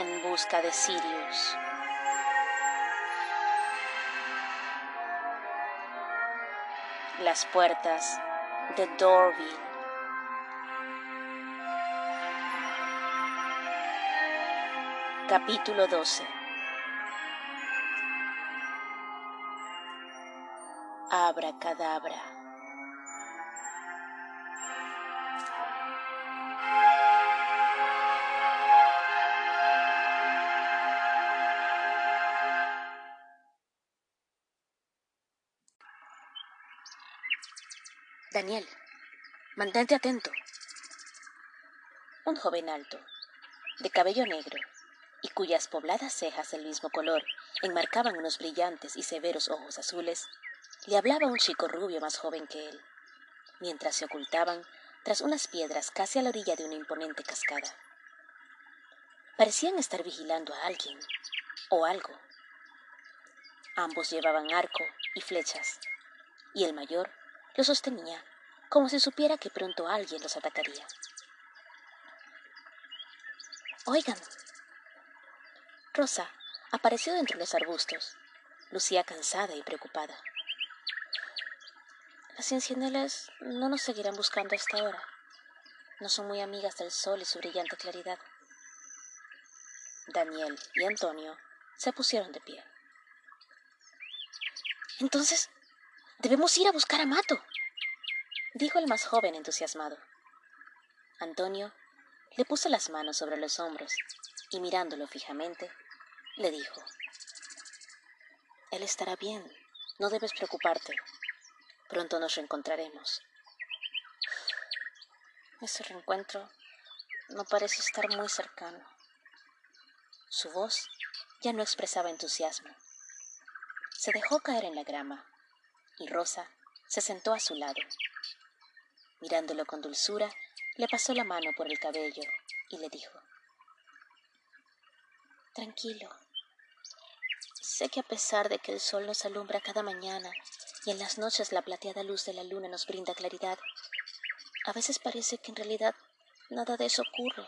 en busca de Sirius. Las puertas de Dorville. Capítulo 12 Abra cadabra. Daniel, mantente atento. Un joven alto, de cabello negro, y cuyas pobladas cejas del mismo color enmarcaban unos brillantes y severos ojos azules, le hablaba a un chico rubio más joven que él, mientras se ocultaban tras unas piedras casi a la orilla de una imponente cascada. Parecían estar vigilando a alguien o algo. Ambos llevaban arco y flechas, y el mayor lo sostenía como si supiera que pronto alguien los atacaría. Oigan. Rosa apareció entre los arbustos. Lucía cansada y preocupada. Las ciencianelas no nos seguirán buscando hasta ahora. No son muy amigas del sol y su brillante claridad. Daniel y Antonio se pusieron de pie. Entonces, debemos ir a buscar a Mato dijo el más joven entusiasmado. Antonio le puso las manos sobre los hombros y mirándolo fijamente, le dijo, Él estará bien, no debes preocuparte, pronto nos reencontraremos. Ese reencuentro no parece estar muy cercano. Su voz ya no expresaba entusiasmo. Se dejó caer en la grama y Rosa se sentó a su lado Mirándolo con dulzura, le pasó la mano por el cabello y le dijo, Tranquilo. Sé que a pesar de que el sol nos alumbra cada mañana y en las noches la plateada luz de la luna nos brinda claridad, a veces parece que en realidad nada de eso ocurre.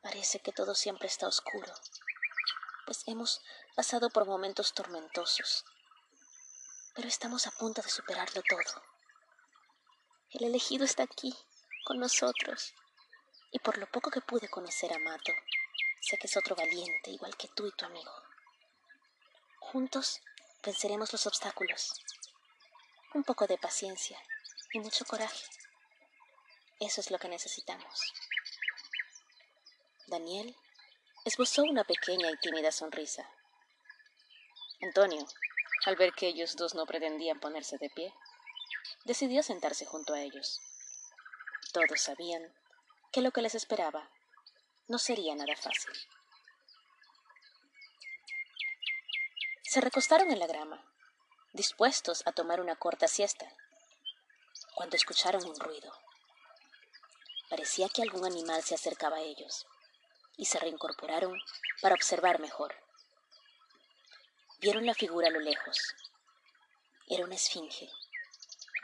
Parece que todo siempre está oscuro, pues hemos pasado por momentos tormentosos, pero estamos a punto de superarlo todo. El elegido está aquí, con nosotros. Y por lo poco que pude conocer a Mato, sé que es otro valiente, igual que tú y tu amigo. Juntos venceremos los obstáculos. Un poco de paciencia y mucho coraje. Eso es lo que necesitamos. Daniel esbozó una pequeña y tímida sonrisa. Antonio, al ver que ellos dos no pretendían ponerse de pie, decidió sentarse junto a ellos. Todos sabían que lo que les esperaba no sería nada fácil. Se recostaron en la grama, dispuestos a tomar una corta siesta, cuando escucharon un ruido. Parecía que algún animal se acercaba a ellos, y se reincorporaron para observar mejor. Vieron la figura a lo lejos. Era una esfinge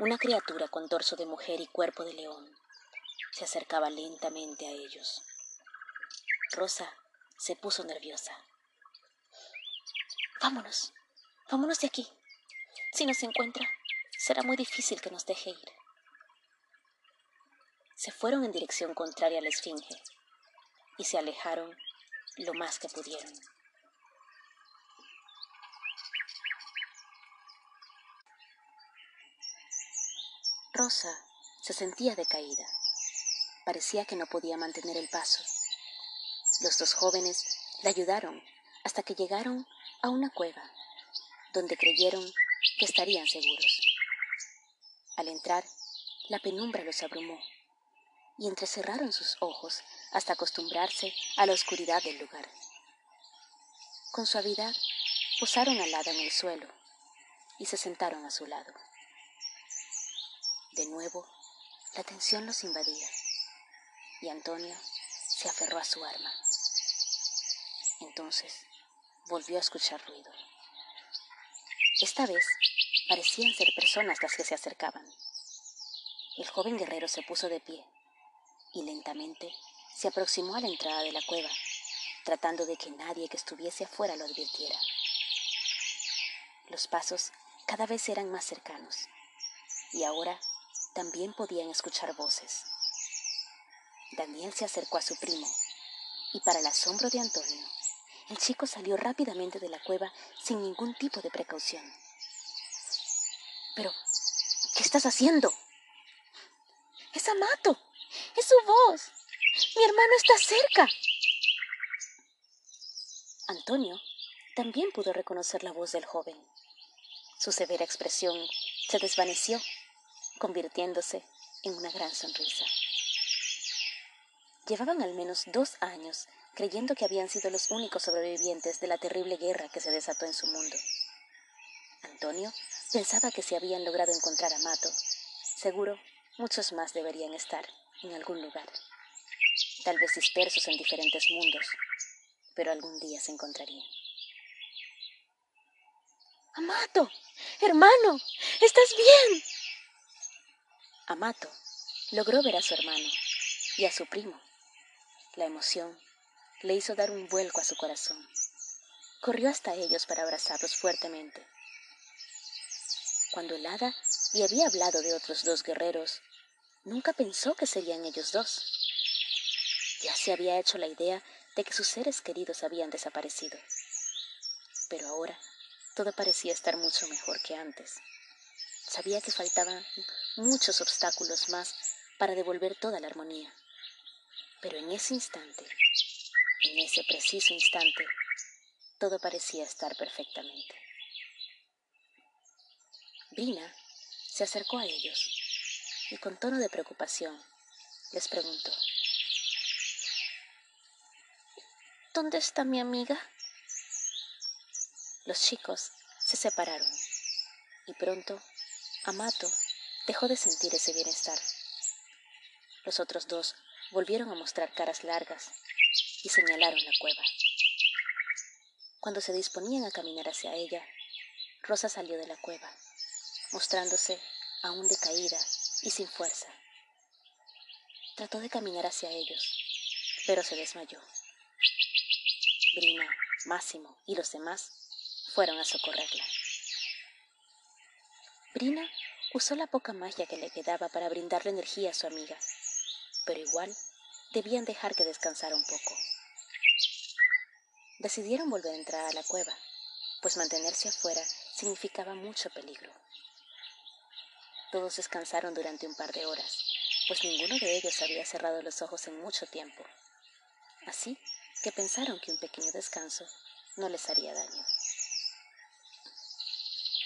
una criatura con torso de mujer y cuerpo de león se acercaba lentamente a ellos. Rosa se puso nerviosa. Vámonos, vámonos de aquí. Si nos encuentra, será muy difícil que nos deje ir. Se fueron en dirección contraria a la esfinge y se alejaron lo más que pudieron. Rosa se sentía decaída. Parecía que no podía mantener el paso. Los dos jóvenes la ayudaron hasta que llegaron a una cueva, donde creyeron que estarían seguros. Al entrar, la penumbra los abrumó y entrecerraron sus ojos hasta acostumbrarse a la oscuridad del lugar. Con suavidad posaron al lado en el suelo y se sentaron a su lado. De nuevo, la tensión los invadía y Antonio se aferró a su arma. Entonces volvió a escuchar ruido. Esta vez parecían ser personas las que se acercaban. El joven guerrero se puso de pie y lentamente se aproximó a la entrada de la cueva, tratando de que nadie que estuviese afuera lo advirtiera. Los pasos cada vez eran más cercanos y ahora también podían escuchar voces. Daniel se acercó a su primo y para el asombro de Antonio, el chico salió rápidamente de la cueva sin ningún tipo de precaución. Pero, ¿qué estás haciendo? Es Amato. Es su voz. Mi hermano está cerca. Antonio también pudo reconocer la voz del joven. Su severa expresión se desvaneció, convirtiéndose en una gran sonrisa. Llevaban al menos dos años creyendo que habían sido los únicos sobrevivientes de la terrible guerra que se desató en su mundo. Antonio pensaba que si habían logrado encontrar a Mato, seguro muchos más deberían estar en algún lugar, tal vez dispersos en diferentes mundos, pero algún día se encontrarían. Amato, hermano, ¿estás bien? Amato logró ver a su hermano y a su primo. La emoción le hizo dar un vuelco a su corazón. Corrió hasta ellos para abrazarlos fuertemente. Cuando el hada le había hablado de otros dos guerreros, nunca pensó que serían ellos dos. Ya se había hecho la idea de que sus seres queridos habían desaparecido. Pero ahora todo parecía estar mucho mejor que antes. Sabía que faltaban muchos obstáculos más para devolver toda la armonía. Pero en ese instante, en ese preciso instante, todo parecía estar perfectamente. Brina se acercó a ellos y con tono de preocupación les preguntó, ¿Dónde está mi amiga? Los chicos se separaron y pronto Amato dejó de sentir ese bienestar. Los otros dos volvieron a mostrar caras largas y señalaron la cueva. Cuando se disponían a caminar hacia ella, Rosa salió de la cueva, mostrándose aún decaída y sin fuerza. Trató de caminar hacia ellos, pero se desmayó. Brina, Máximo y los demás fueron a socorrerla. Brina usó la poca magia que le quedaba para brindarle energía a su amiga, pero igual debían dejar que descansara un poco. Decidieron volver a entrar a la cueva, pues mantenerse afuera significaba mucho peligro. Todos descansaron durante un par de horas, pues ninguno de ellos había cerrado los ojos en mucho tiempo. Así que pensaron que un pequeño descanso no les haría daño.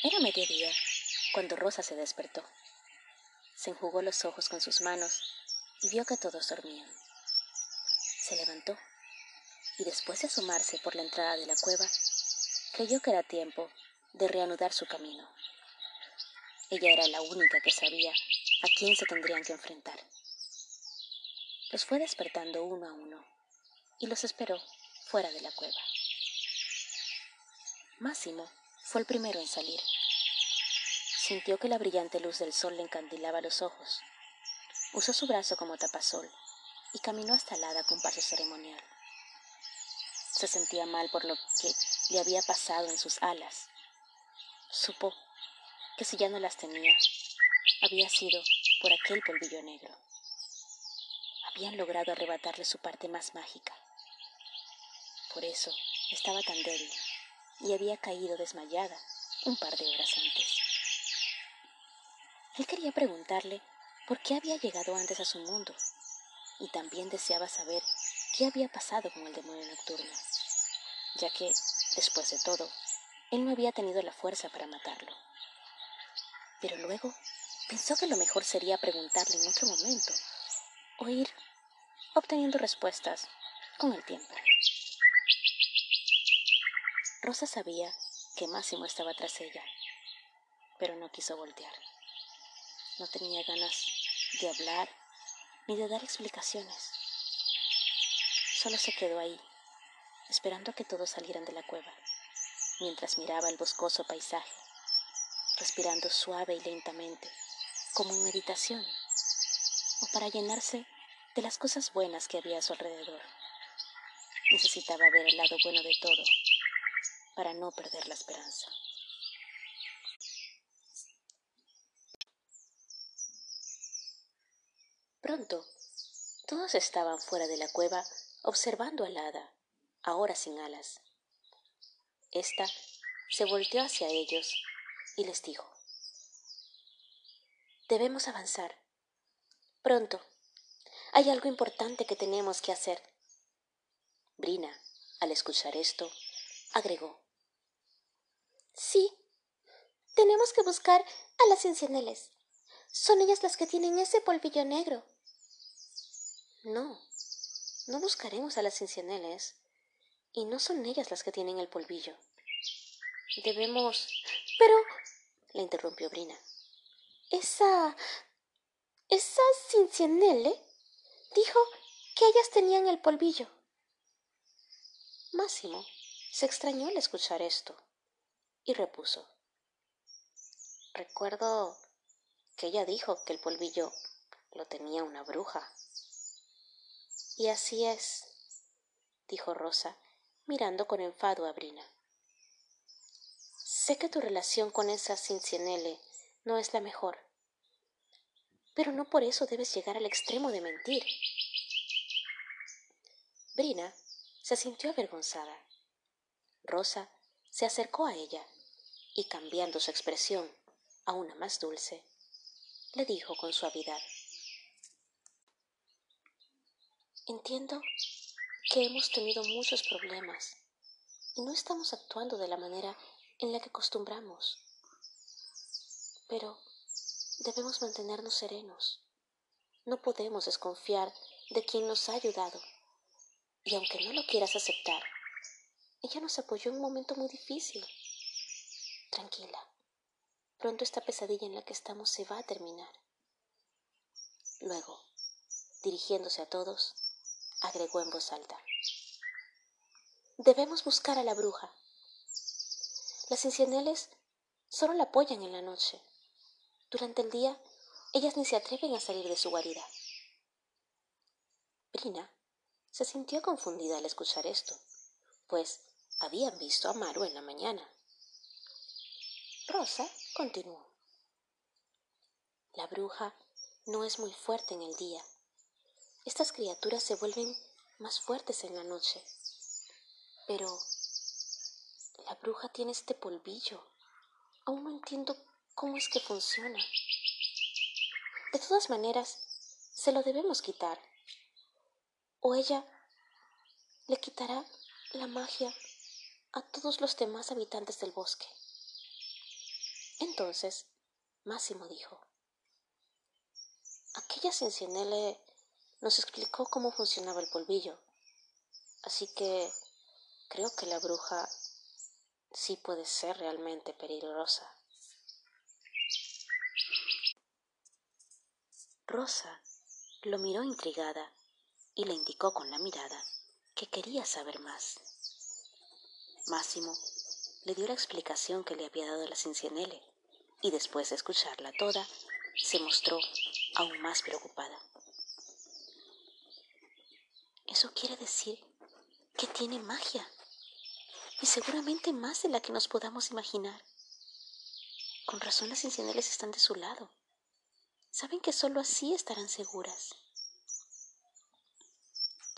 Era mediodía cuando Rosa se despertó. Se enjugó los ojos con sus manos y vio que todos dormían. Se levantó y después de asomarse por la entrada de la cueva, creyó que era tiempo de reanudar su camino. Ella era la única que sabía a quién se tendrían que enfrentar. Los fue despertando uno a uno y los esperó fuera de la cueva. Máximo fue el primero en salir. Sintió que la brillante luz del sol le encandilaba los ojos. Usó su brazo como tapasol y caminó hasta el hada con paso ceremonial. Se sentía mal por lo que le había pasado en sus alas. Supo que si ya no las tenía, había sido por aquel polvillo negro. Habían logrado arrebatarle su parte más mágica. Por eso estaba tan débil y había caído desmayada un par de horas antes. Él quería preguntarle por qué había llegado antes a su mundo y también deseaba saber qué había pasado con el demonio nocturno, ya que, después de todo, él no había tenido la fuerza para matarlo. Pero luego pensó que lo mejor sería preguntarle en otro momento o ir obteniendo respuestas con el tiempo. Rosa sabía que Máximo estaba tras ella, pero no quiso voltear. No tenía ganas de hablar ni de dar explicaciones. Solo se quedó ahí, esperando a que todos salieran de la cueva, mientras miraba el boscoso paisaje, respirando suave y lentamente, como en meditación, o para llenarse de las cosas buenas que había a su alrededor. necesitaba ver el lado bueno de todo para no perder la esperanza. Pronto, todos estaban fuera de la cueva observando al hada, ahora sin alas. Esta se volteó hacia ellos y les dijo, Debemos avanzar. Pronto. Hay algo importante que tenemos que hacer. Brina, al escuchar esto, agregó. Sí, tenemos que buscar a las cincieneles. Son ellas las que tienen ese polvillo negro. No, no buscaremos a las cincieneles. Y no son ellas las que tienen el polvillo. Debemos. Pero. la interrumpió Brina. Esa. esa cincienele dijo que ellas tenían el polvillo. Máximo se extrañó al escuchar esto y repuso. Recuerdo que ella dijo que el polvillo lo tenía una bruja. Y así es, dijo Rosa, mirando con enfado a Brina. Sé que tu relación con esa Cincinnele no es la mejor, pero no por eso debes llegar al extremo de mentir. Brina se sintió avergonzada. Rosa se acercó a ella y cambiando su expresión a una más dulce, le dijo con suavidad Entiendo que hemos tenido muchos problemas y no estamos actuando de la manera en la que acostumbramos. Pero debemos mantenernos serenos. No podemos desconfiar de quien nos ha ayudado. Y aunque no lo quieras aceptar, ella nos apoyó en un momento muy difícil. Tranquila. Pronto esta pesadilla en la que estamos se va a terminar. Luego, dirigiéndose a todos, agregó en voz alta. Debemos buscar a la bruja. Las incieneles solo la apoyan en la noche. Durante el día, ellas ni se atreven a salir de su guarida. Brina se sintió confundida al escuchar esto, pues habían visto a Maru en la mañana. Rosa continuó. La bruja no es muy fuerte en el día estas criaturas se vuelven más fuertes en la noche. Pero la bruja tiene este polvillo. Aún no entiendo cómo es que funciona. De todas maneras, se lo debemos quitar. O ella le quitará la magia a todos los demás habitantes del bosque. Entonces, Máximo dijo, aquella Cincinnele nos explicó cómo funcionaba el polvillo. Así que creo que la bruja sí puede ser realmente peligrosa. Rosa lo miró intrigada y le indicó con la mirada que quería saber más. Máximo le dio la explicación que le había dado la Cincinnele y después de escucharla toda, se mostró aún más preocupada. Eso quiere decir que tiene magia, y seguramente más de la que nos podamos imaginar. Con razón las incendiarias están de su lado. Saben que sólo así estarán seguras.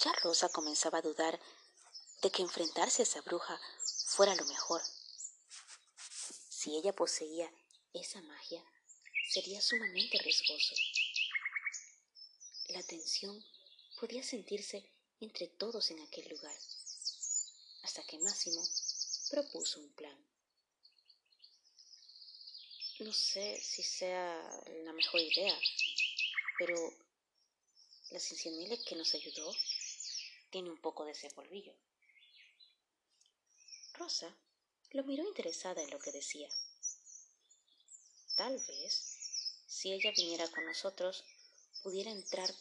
Ya Rosa comenzaba a dudar de que enfrentarse a esa bruja fuera lo mejor. Si ella poseía esa magia, sería sumamente riesgoso. La tensión podía sentirse entre todos en aquel lugar, hasta que Máximo propuso un plan. No sé si sea la mejor idea, pero la Cincinnile que nos ayudó tiene un poco de ese polvillo. Rosa lo miró interesada en lo que decía. Tal vez, si ella viniera con nosotros, pudiera entrar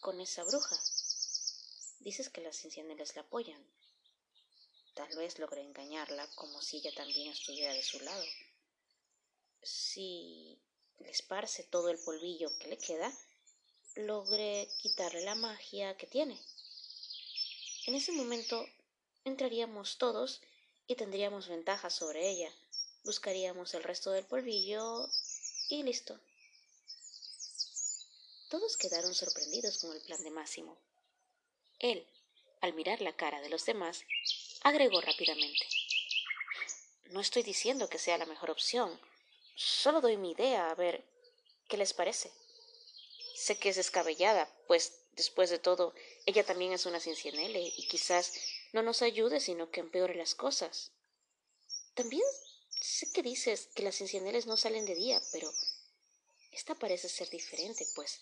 con esa bruja Dices que las incendiarias la apoyan. Tal vez logre engañarla como si ella también estuviera de su lado. Si le esparce todo el polvillo que le queda, logre quitarle la magia que tiene. En ese momento entraríamos todos y tendríamos ventaja sobre ella. Buscaríamos el resto del polvillo y listo. Todos quedaron sorprendidos con el plan de Máximo. Él, al mirar la cara de los demás, agregó rápidamente. No estoy diciendo que sea la mejor opción, solo doy mi idea a ver qué les parece. Sé que es descabellada, pues después de todo, ella también es una cincianele y quizás no nos ayude, sino que empeore las cosas. También sé que dices que las cincianeles no salen de día, pero esta parece ser diferente, pues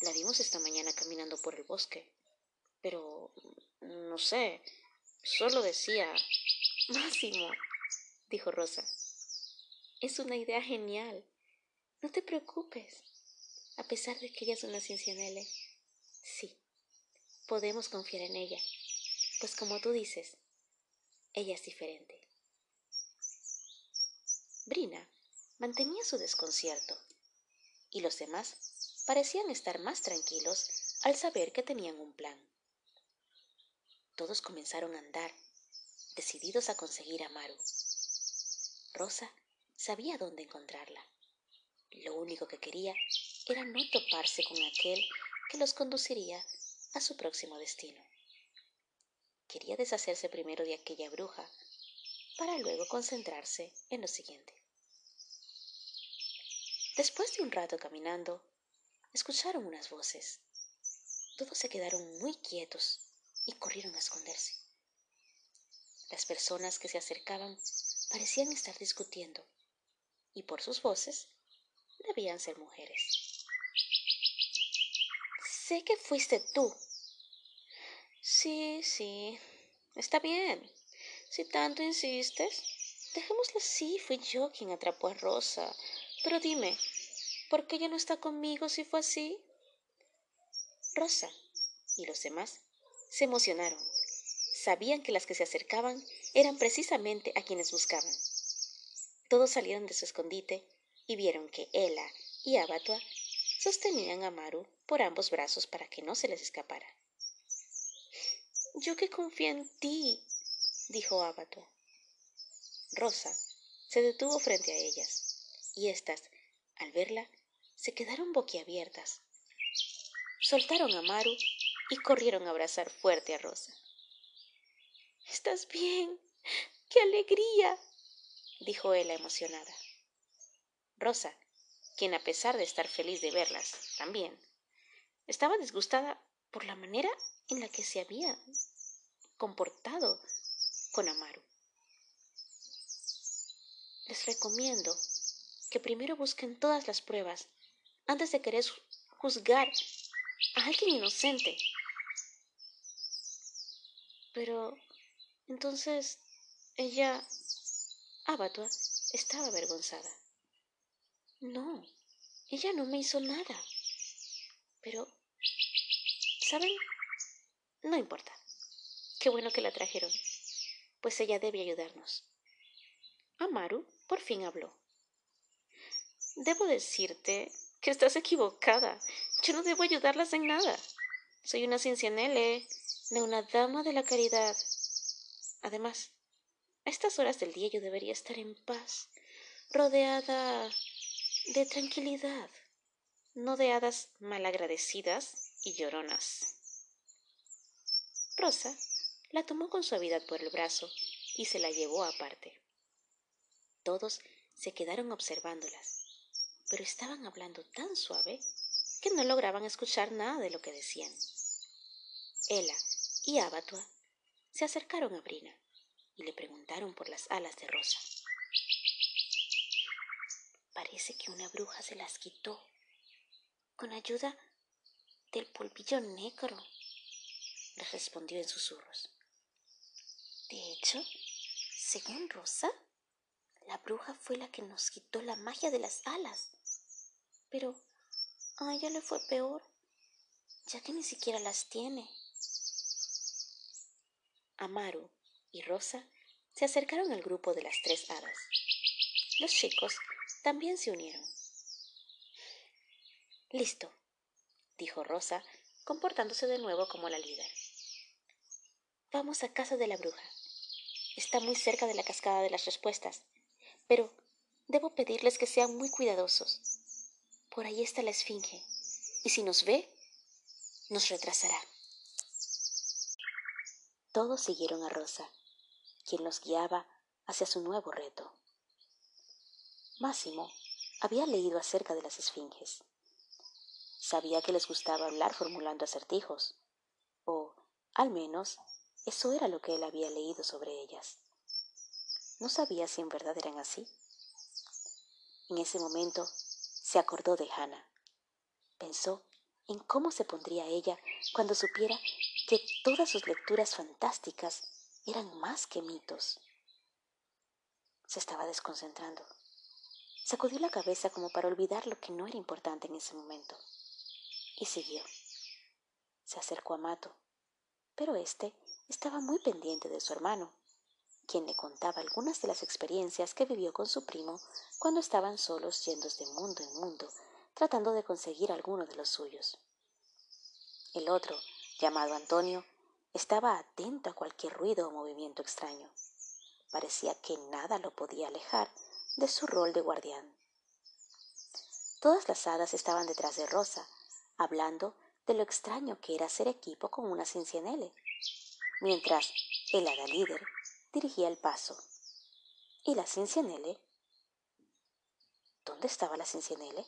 la vimos esta mañana caminando por el bosque. Pero no sé, solo decía Máximo, dijo Rosa. Es una idea genial. No te preocupes a pesar de que ella es una Cincianele. Sí, podemos confiar en ella, pues como tú dices, ella es diferente. Brina mantenía su desconcierto, y los demás parecían estar más tranquilos al saber que tenían un plan. Todos comenzaron a andar, decididos a conseguir a Maru. Rosa sabía dónde encontrarla. Lo único que quería era no toparse con aquel que los conduciría a su próximo destino. Quería deshacerse primero de aquella bruja para luego concentrarse en lo siguiente. Después de un rato caminando, escucharon unas voces. Todos se quedaron muy quietos y corrieron a esconderse. Las personas que se acercaban parecían estar discutiendo, y por sus voces debían ser mujeres. Sé que fuiste tú. Sí, sí. Está bien. Si tanto insistes, dejémoslo así. Fui yo quien atrapó a Rosa. Pero dime, ¿por qué ella no está conmigo si fue así? Rosa y los demás se emocionaron. Sabían que las que se acercaban eran precisamente a quienes buscaban. Todos salieron de su escondite y vieron que Ella y Abatua sostenían a Maru por ambos brazos para que no se les escapara. Yo que confío en ti, dijo Abatua. Rosa se detuvo frente a ellas, y éstas, al verla, se quedaron boquiabiertas. Soltaron a Maru y corrieron a abrazar fuerte a Rosa. ¿Estás bien? ¡Qué alegría! dijo ella emocionada. Rosa quien a pesar de estar feliz de verlas también, estaba disgustada por la manera en la que se había comportado con Amaru. Les recomiendo que primero busquen todas las pruebas antes de querer juzgar alguien inocente. Pero entonces ella, Abatua, estaba avergonzada. No, ella no me hizo nada. Pero, ¿saben? No importa. Qué bueno que la trajeron, pues ella debe ayudarnos. Amaru por fin habló. Debo decirte que estás equivocada. Yo no debo ayudarlas en nada. Soy una cincianele, no una dama de la caridad. Además, a estas horas del día yo debería estar en paz, rodeada de tranquilidad, no de hadas malagradecidas y lloronas. Rosa la tomó con suavidad por el brazo y se la llevó aparte. Todos se quedaron observándolas, pero estaban hablando tan suave que no lograban escuchar nada de lo que decían. Ella y Abatua se acercaron a Brina y le preguntaron por las alas de Rosa. Parece que una bruja se las quitó con ayuda del polvillo negro, le respondió en susurros. De hecho, según Rosa, la bruja fue la que nos quitó la magia de las alas. Pero a ella le fue peor, ya que ni siquiera las tiene. Amaru y Rosa se acercaron al grupo de las tres hadas. Los chicos también se unieron. Listo, dijo Rosa, comportándose de nuevo como la líder. Vamos a casa de la bruja. Está muy cerca de la cascada de las respuestas, pero debo pedirles que sean muy cuidadosos. Por ahí está la esfinge, y si nos ve, nos retrasará. Todos siguieron a Rosa, quien los guiaba hacia su nuevo reto. Máximo había leído acerca de las esfinges. Sabía que les gustaba hablar formulando acertijos, o, al menos, eso era lo que él había leído sobre ellas. No sabía si en verdad eran así. En ese momento se acordó de Hannah. Pensó en cómo se pondría ella cuando supiera que todas sus lecturas fantásticas eran más que mitos. Se estaba desconcentrando. Sacudió la cabeza como para olvidar lo que no era importante en ese momento. Y siguió. Se acercó a Mato, pero éste estaba muy pendiente de su hermano, quien le contaba algunas de las experiencias que vivió con su primo cuando estaban solos yendo de mundo en mundo, tratando de conseguir alguno de los suyos. El otro, llamado Antonio, estaba atento a cualquier ruido o movimiento extraño. Parecía que nada lo podía alejar de su rol de guardián. Todas las hadas estaban detrás de Rosa, hablando de lo extraño que era hacer equipo con una Cincinnele, mientras el hada líder dirigía el paso. ¿Y la Cincinnele? ¿Dónde estaba la Cincinnele?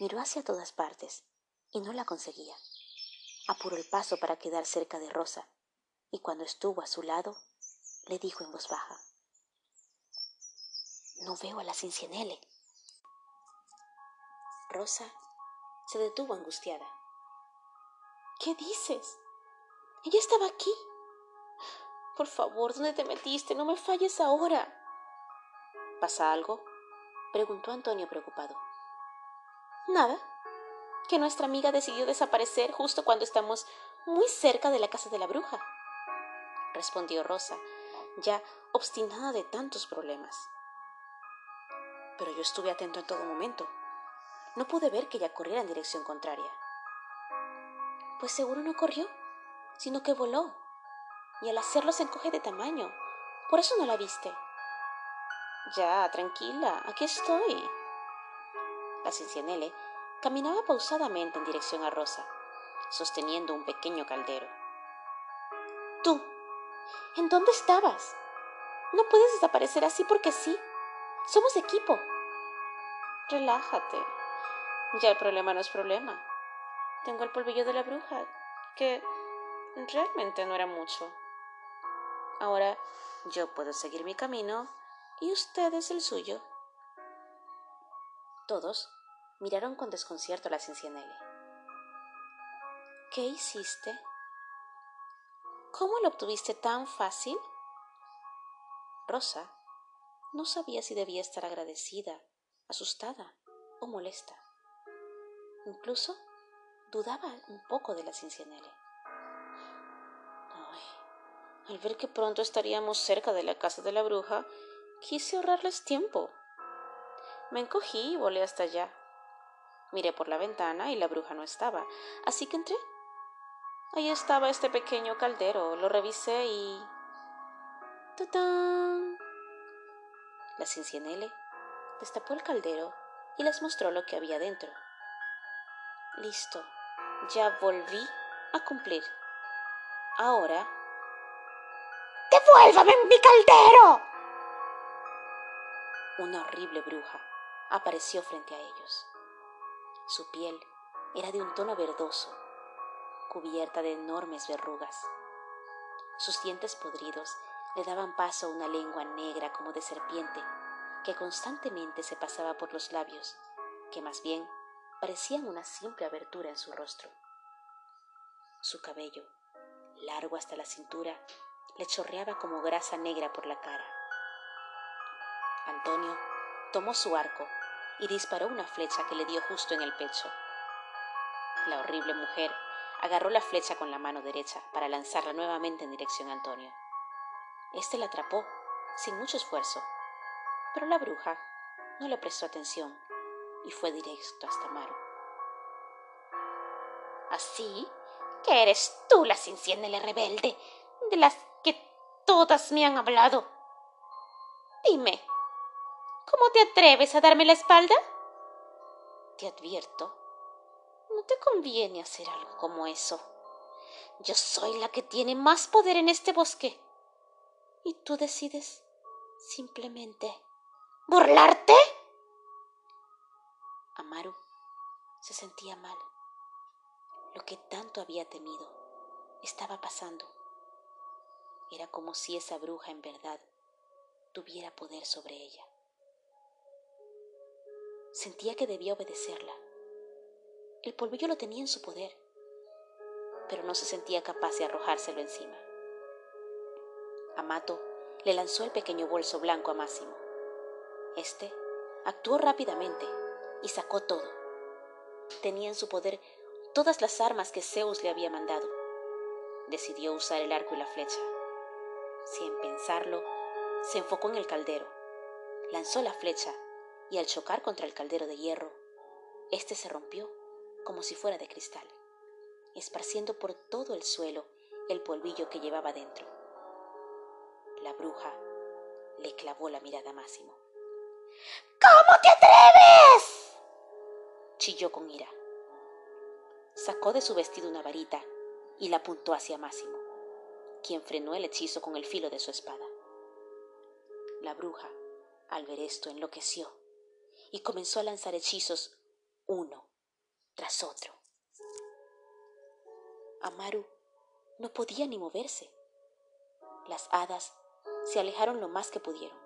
Miró hacia todas partes y no la conseguía. Apuró el paso para quedar cerca de Rosa, y cuando estuvo a su lado, le dijo en voz baja, no veo a la Cincinnele. Rosa se detuvo angustiada. ¿Qué dices? Ella estaba aquí. Por favor, ¿dónde te metiste? No me falles ahora. ¿Pasa algo? preguntó Antonio preocupado. Nada. Que nuestra amiga decidió desaparecer justo cuando estamos muy cerca de la casa de la bruja, respondió Rosa, ya obstinada de tantos problemas pero yo estuve atento en todo momento. No pude ver que ella corriera en dirección contraria. Pues seguro no corrió, sino que voló. Y al hacerlo se encoge de tamaño. Por eso no la viste. Ya, tranquila, aquí estoy. La Cincianele caminaba pausadamente en dirección a Rosa, sosteniendo un pequeño caldero. Tú, ¿en dónde estabas? No puedes desaparecer así porque sí. Somos equipo. Relájate. Ya el problema no es problema. Tengo el polvillo de la bruja, que realmente no era mucho. Ahora yo puedo seguir mi camino y ustedes el suyo. Todos miraron con desconcierto a la Cincinnati. ¿Qué hiciste? ¿Cómo lo obtuviste tan fácil? Rosa no sabía si debía estar agradecida, asustada o molesta. Incluso dudaba un poco de la Cincinnati. Al ver que pronto estaríamos cerca de la casa de la bruja, quise ahorrarles tiempo. Me encogí y volé hasta allá. Miré por la ventana y la bruja no estaba, así que entré. Ahí estaba este pequeño caldero, lo revisé y... ¡Tatán! La Cincinnele destapó el caldero y les mostró lo que había dentro. Listo, ya volví a cumplir. Ahora... ¡Devuélvame mi caldero! Una horrible bruja apareció frente a ellos. Su piel era de un tono verdoso, cubierta de enormes verrugas. Sus dientes podridos le daban paso a una lengua negra como de serpiente que constantemente se pasaba por los labios, que más bien parecían una simple abertura en su rostro. Su cabello, largo hasta la cintura, le chorreaba como grasa negra por la cara. Antonio tomó su arco y disparó una flecha que le dio justo en el pecho. La horrible mujer agarró la flecha con la mano derecha para lanzarla nuevamente en dirección a Antonio. Este la atrapó sin mucho esfuerzo, pero la bruja no le prestó atención y fue directo hasta Maru. Así que eres tú la la rebelde, de las todas me han hablado. Dime, ¿cómo te atreves a darme la espalda? Te advierto, no te conviene hacer algo como eso. Yo soy la que tiene más poder en este bosque. Y tú decides simplemente burlarte. Amaru se sentía mal. Lo que tanto había temido estaba pasando. Era como si esa bruja en verdad tuviera poder sobre ella. Sentía que debía obedecerla. El polvillo lo tenía en su poder, pero no se sentía capaz de arrojárselo encima. Amato le lanzó el pequeño bolso blanco a Máximo. Este actuó rápidamente y sacó todo. Tenía en su poder todas las armas que Zeus le había mandado. Decidió usar el arco y la flecha. Sin pensarlo, se enfocó en el caldero, lanzó la flecha y al chocar contra el caldero de hierro, éste se rompió como si fuera de cristal, esparciendo por todo el suelo el polvillo que llevaba dentro. La bruja le clavó la mirada a Máximo. ¿Cómo te atreves? chilló con ira. Sacó de su vestido una varita y la apuntó hacia Máximo, quien frenó el hechizo con el filo de su espada. La bruja, al ver esto, enloqueció y comenzó a lanzar hechizos uno tras otro. Amaru no podía ni moverse. Las hadas se alejaron lo más que pudieron.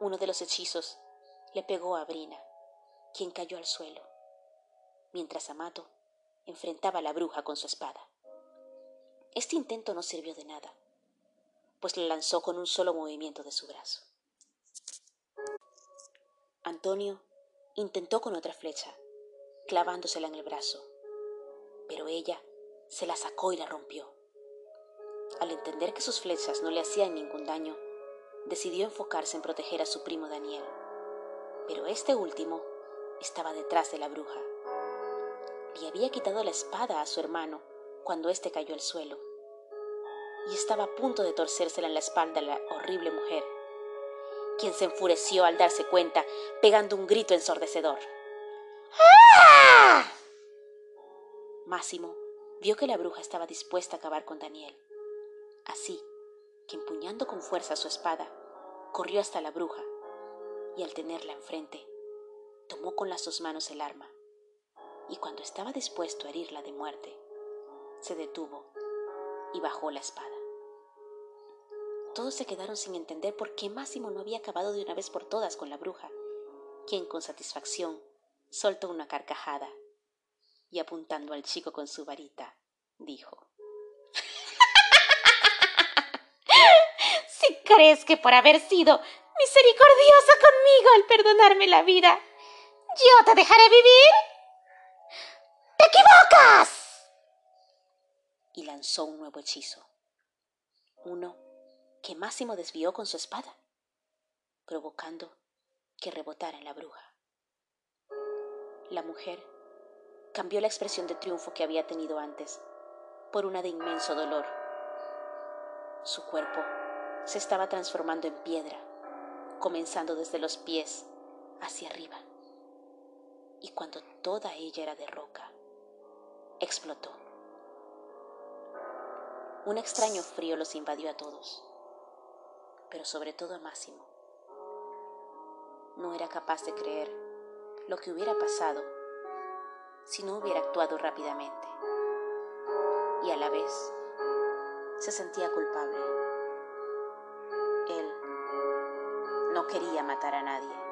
Uno de los hechizos le pegó a Brina, quien cayó al suelo, mientras Amato enfrentaba a la bruja con su espada. Este intento no sirvió de nada, pues la lanzó con un solo movimiento de su brazo. Antonio intentó con otra flecha, clavándosela en el brazo, pero ella se la sacó y la rompió. Al entender que sus flechas no le hacían ningún daño, decidió enfocarse en proteger a su primo Daniel, pero este último estaba detrás de la bruja. Le había quitado la espada a su hermano cuando éste cayó al suelo, y estaba a punto de torcérsela en la espalda a la horrible mujer, quien se enfureció al darse cuenta, pegando un grito ensordecedor. ¡Ah! Máximo vio que la bruja estaba dispuesta a acabar con Daniel. Así que empuñando con fuerza su espada, corrió hasta la bruja y al tenerla enfrente, tomó con las dos manos el arma y cuando estaba dispuesto a herirla de muerte, se detuvo y bajó la espada. Todos se quedaron sin entender por qué Máximo no había acabado de una vez por todas con la bruja, quien con satisfacción soltó una carcajada y apuntando al chico con su varita, dijo Si crees que por haber sido misericordiosa conmigo al perdonarme la vida, yo te dejaré vivir, un nuevo hechizo, uno que Máximo desvió con su espada, provocando que rebotara en la bruja. La mujer cambió la expresión de triunfo que había tenido antes por una de inmenso dolor. Su cuerpo se estaba transformando en piedra, comenzando desde los pies hacia arriba. Y cuando toda ella era de roca, explotó. Un extraño frío los invadió a todos, pero sobre todo a Máximo. No era capaz de creer lo que hubiera pasado si no hubiera actuado rápidamente. Y a la vez se sentía culpable. Él no quería matar a nadie.